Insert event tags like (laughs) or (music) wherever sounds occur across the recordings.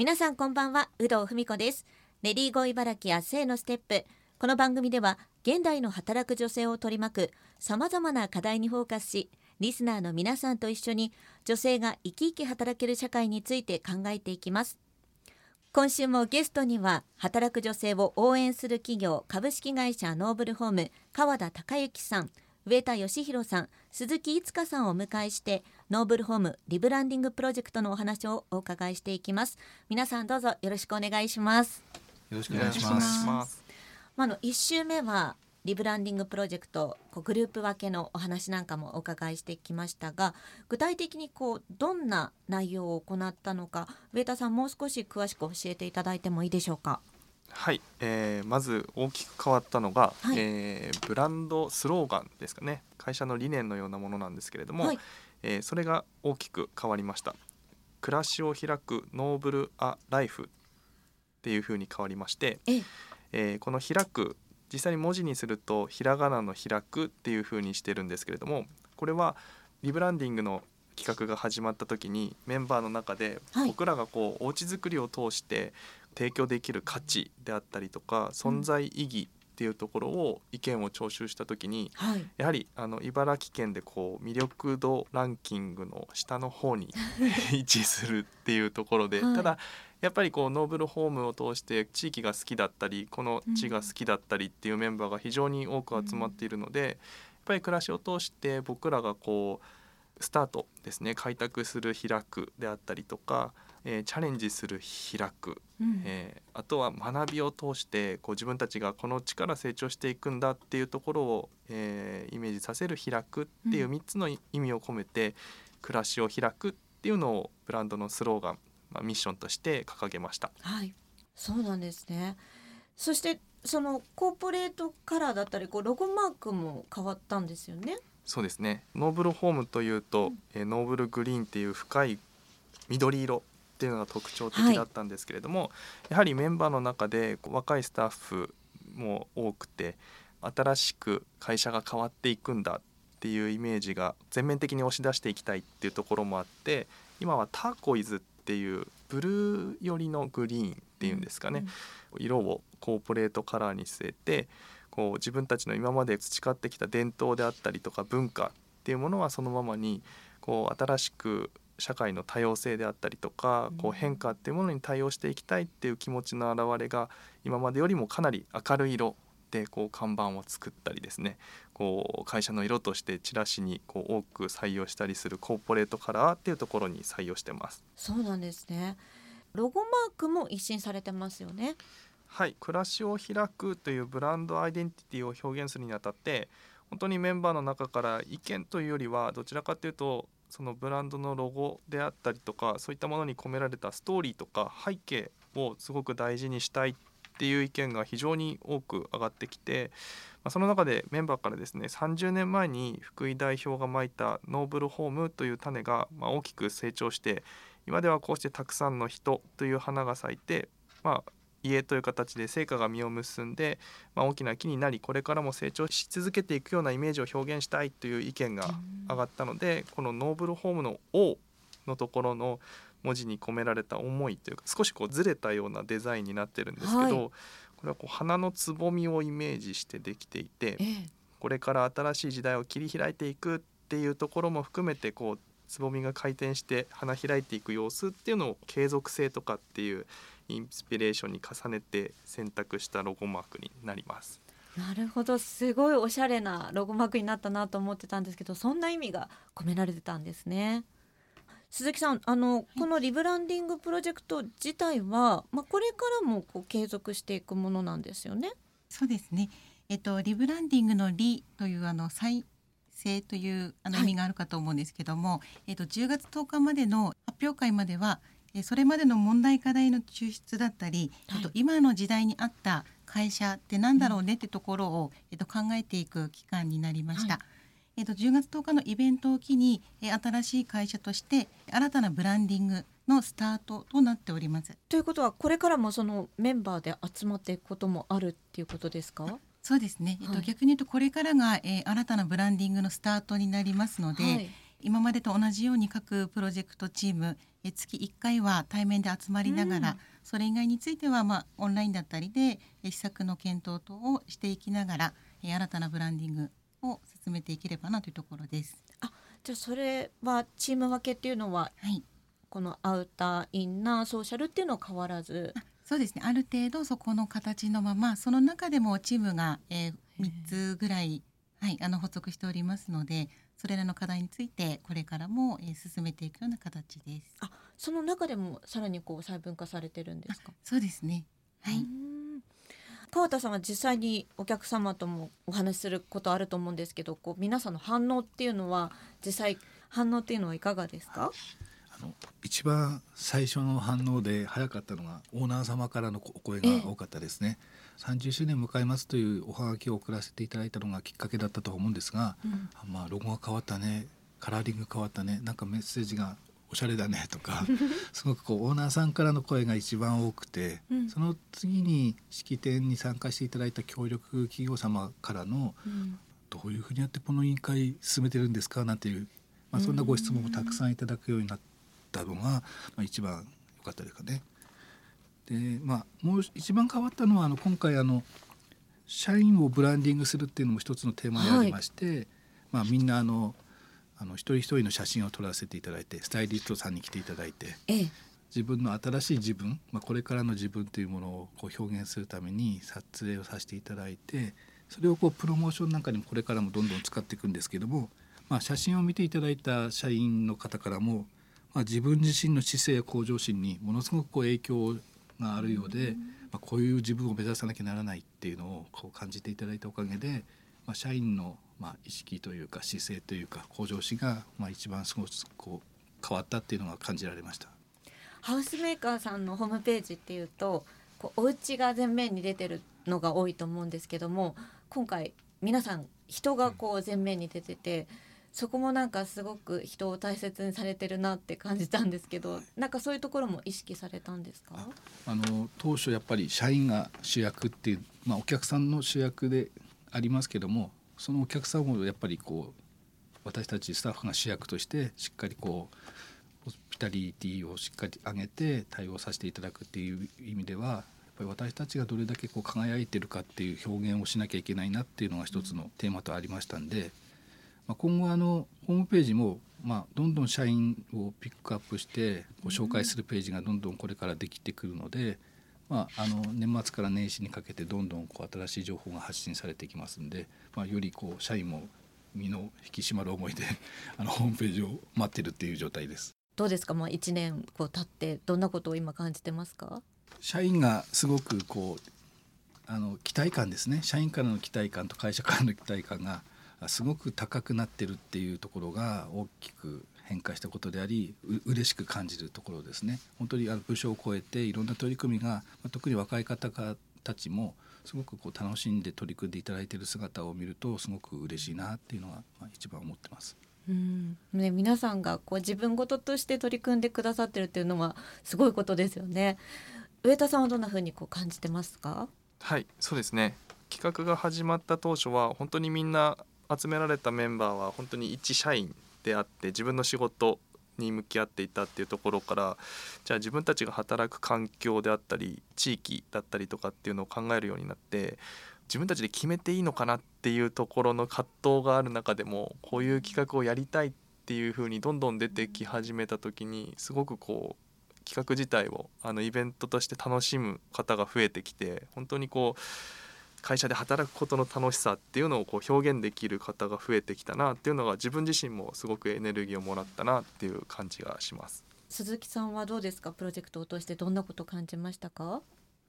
皆さんこんばんは有働文子です。レディーゴー茨城や性のステップ。この番組では現代の働く女性を取り巻く様々な課題にフォーカスしリスナーの皆さんと一緒に女性が生き生き働ける社会について考えていきます。今週もゲストには働く女性を応援する企業株式会社ノーブルホーム川田隆之さん上田義弘さん鈴木いつかさんをお迎えしてノーブルホームリブランディングプロジェクトのお話をお伺いしていきます。皆さんどうぞよろしくお願いします。よろしくお願いします。まあの一週目はリブランディングプロジェクトこうグループ分けのお話なんかもお伺いしてきましたが具体的にこうどんな内容を行ったのか上田さんもう少し詳しく教えていただいてもいいでしょうか？はい、えー、まず大きく変わったのが、はい、えー、ブランドスローガンですかね。会社の理念のようなものなんですけれども、はい、えー、それが大きく変わりました。暮らしを開くノーブル・ア・ライフっていうふうに変わりまして、ええ。ー、この開く実際に文字にするとひらがなの開くっていうふうにしてるんですけれどもこれはリブランディングの企画が始まった時にメンバーの中で僕らがこうおうちづくりを通して提供できる価値であったりとか存在意義っていうところを意見を聴取した時に、はい、やはりあの茨城県でこう魅力度ランキングの下の方に (laughs) 位置するっていうところで、はい、ただやっぱりこうノーブルホームを通して地域が好きだったりこの地が好きだったりっていうメンバーが非常に多く集まっているので、やっぱり暮らしを通して僕らがこうスタートですね開拓する開くであったりとかえー、チャレンジする開く、うん、えー、あとは学びを通してこう自分たちがこの力成長していくんだっていうところを、えー、イメージさせる開くっていう3つの意味を込めて、うん、暮らしを開くっていうのをブランドのスローガン、まあ、ミッションとして掲げました。はい、そうなんですね。そしてそのコーポレートカラーだったりこうロゴマークも変わったんですよね。そうですね。ノーブルホームというと、うん、えー、ノーブルグリーンっていう深い緑色っていうのが特徴的だったんですけれども、はい、やはりメンバーの中で若いスタッフも多くて新しく会社が変わっていくんだっていうイメージが全面的に押し出していきたいっていうところもあって今はターコイズっていうブルー寄りのグリーンっていうんですかね、うん、色をコーポレートカラーに据えてこう自分たちの今まで培ってきた伝統であったりとか文化っていうものはそのままにこう新しく社会の多様性であったりとかこう変化っていうものに対応していきたいっていう気持ちの表れが今までよりもかなり明るい色でこう看板を作ったりですね。こう会社の色としてチラシにこう多く採用したりするコーポレートカラーっていうところに採用してます。そうなんですね。ロゴマークも一新されてますよね。はい。暮らしを開くというブランドアイデンティティを表現するにあたって本当にメンバーの中から意見というよりはどちらかというとそのブランドのロゴであったりとかそういったものに込められたストーリーとか背景をすごく大事にしたいっていう意見が非常に多く上がってきて、まあ、その中でメンバーからですね30年前に福井代表がまいたノーブルホームという種がま大きく成長して今ではこうしてたくさんの人という花が咲いて、まあ、家という形で成果が実を結んで、まあ、大きな木になりこれからも成長し続けていくようなイメージを表現したいという意見が上がったのでこのノーブルホームの「O」のところの文字に込められた思いというか少しこうずれたようなデザインになってるんですけど、はい、これはこう花のつぼみをイメージしてできていて、ええ、これから新しい時代を切り開いていくっていうところも含めてこうつぼみが回転して花開いていく様子っていうのを継続性とかっていうインスピレーションに重ねて選択したロゴマークになります。なるほどすごいおしゃれなロゴマークになったなと思ってたんですけどそんな意味が込められてたんですね。鈴木さんあの、このリブランディングプロジェクト自体は、まあ、これからもこう継続していくものなんですよね。そうですね、えっと、リブランディングの「リ」というあの再生というあの意味があるかと思うんですけども、はい、えっと、10月10日までの発表会まではそれまでの問題課題の抽出だったり、はい、あと今の時代に合った会社ってなんだろうねってところを、えっと、考えていく期間になりました。はい。えっと、10月10日のイベントを機に、え新しい会社として新たなブランディングのスタートとなっております。ということはこれからもそのメンバーで集まっていくこともあるっていうことですか？そうですね、えっと、逆に言うとこれからが、えー、新たなブランディングのスタートになりますので、はい、今までと同じように各プロジェクトチームえ月1回は対面で集まりながら、うん、それ以外については、まあ、オンラインだったりで施策の検討等をしていきながら新たなブランディングを進めていければなというところです。あじゃあそれはチーム分けっていうのは、はい、このアウターインナーソーシャルっていうのは変わらず？そうですね。ある程度そこの形のままその中でもチームが、えー、3つぐらい、はい、あの発足しておりますのでそれらの課題についてこれからも、えー、進めていくような形です。あその中でもさらにこう細分化されてるんですか？そうですね。はい。川田さんは実際にお客様ともお話しすることあると思うんですけどこう皆さんの反応っていうのは実際反応っていうのはいかがですか？あの一番最初の反応で早かったのがオーナー様からのお声が多かったですね、えー、30周年迎えますというおはがきを送らせていただいたのがきっかけだったと思うんですが、うん、まあロゴが変わったねカラーリング変わったねなんかメッセージがおしゃれだねとか (laughs) すごくこうオーナーさんからの声が一番多くて、うん、その次に式典に参加していただいた協力企業様からの、うん、どういうふうにやってこの委員会進めてるんですかなんていう、まあ、そんなご質問もたくさんいただくようになったのが、まあ、一番良かったですかね。でまあ、もう一番変わったのはあの今回あの社員をブランディングするっていうのも一つのテーマでありまして、はい、まあ、みんなあのあの一人一人の写真を撮らせていただいてスタイリストさんに来ていただいて、ええ、自分の新しい自分、まあ、これからの自分というものをこう表現するために撮影をさせていただいてそれをこうプロモーションなんかにもこれからもどんどん使っていくんですけども、まあ、写真を見ていただいた社員の方からも、まあ、自分自身の姿勢や向上心にものすごくこう影響があるようで、まあ、こういう自分を目指さなきゃならないっていうのをこう感じていただいたおかげで、まあ、社員のまあ、意識というか姿勢というか向上心がまあ一番すごくこう変わったっていうのが感じられました。ハウスメーカーさんのホームページっていうとこうお家が前面に出てるのが多いと思うんですけども今回皆さん人がこう前面に出てて、うん、そこもなんかすごく人を大切にされてるなって感じたんですけど、はい、なんかそういうところも意識されたんですか？あの当初やっぱり社員が主役っていう、まあ、お客さんの主役でありますけどもそのお客さんをやっぱりこう私たちスタッフが主役としてしっかりこうホスピタリティをしっかり上げて対応させていただくっていう意味ではやっぱり私たちがどれだけこう輝いてるかっていう表現をしなきゃいけないなっていうのが一つのテーマとありましたんで、まあ、今後あのホームページもまあどんどん社員をピックアップしてご紹介するページがどんどんこれからできてくるので。まあ、あの年末から年始にかけてどんどんこう新しい情報が発信されていきますんで、まあ、よりこう社員も身の引き締まる思いで (laughs) あのホームページを待ってるっていう状態です。どうですか、まあ、1年こう経ってどんなことを今感じてますか？社員がすごくこうあの期待感ですね社員からの期待感と会社からの期待感がすごく高くなってるっていうところが大きく変化したことでありう嬉しく感じるところですね本当にあの部署を超えていろんな取り組みが特に若い方たちもすごくこう楽しんで取り組んでいただいている姿を見るとすごく嬉しいなっていうのはまあ一番思ってます。うんね、皆さんがこう自分事として取り組んでくださってるっていうのはすごいことですよね。上田さんはどんな風にこう感じてますか？はいそうですね企画が始まった当初は本当にみんな集められたメンバーは本当に一社員であって自分の仕事に向き合っていたっていうところからじゃあ自分たちが働く環境であったり地域だったりとかっていうのを考えるようになって自分たちで決めていいのかなっていうところの葛藤がある中でもこういう企画をやりたいっていう風にどんどん出てき始めた時にすごくこう企画自体をあのイベントとして楽しむ方が増えてきて本当にこう会社で働くことの楽しさっていうのをこう表現できる方が増えてきたなっていうのが自分自身もすごくエネルギーをもらったなっていう感じがします。鈴木さんはどうですか？プロジェクトを通してどんなことを感じましたか？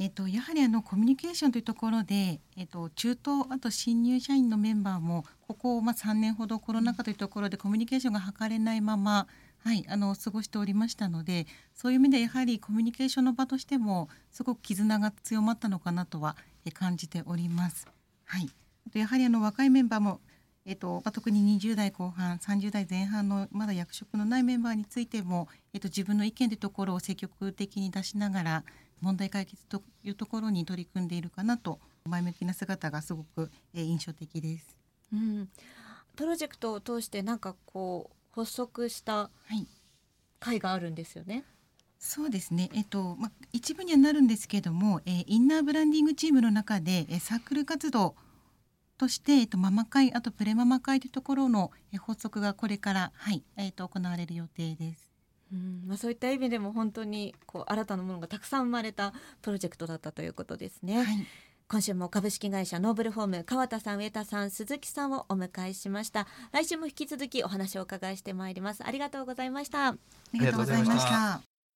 えっと、やはりあのコミュニケーションというところで、えっと、中東あと新入社員のメンバーもここ、まあ、3年ほどコロナ禍というところでコミュニケーションが図れないまま、はい、あの過ごしておりましたのでそういう意味でやはりコミュニケーションの場としてもすごく絆が強まったのかなとは感じております。はい、やはりあの若いメンバーもえっとまあ、特に20代後半30代前半のまだ役職のないメンバーについても、えっと、自分の意見というところを積極的に出しながら問題解決というところに取り組んでいるかなと前向きな姿がすごく、え印象的です。うん、プロジェクトを通してなんかこう発足した会があるんですよね。そうですね、えっとまあ、一部にはなるんですけれども、えー、インナーブランディングチームの中で、えー、サークル活動として、えっと、ママ会あとプレママ会というところの、えー、発足がこれから、はいえー、と行われる予定です。うんまあ、そういった意味でも本当にこう新たなものがたくさん生まれたプロジェクトだったということですね。はい。今週も株式会社ノーブルホーム川田さん上田さん鈴木さんをお迎えしました。来週も引き続きお話をお伺いしてまいります。ありがとうございました。ありがとうございました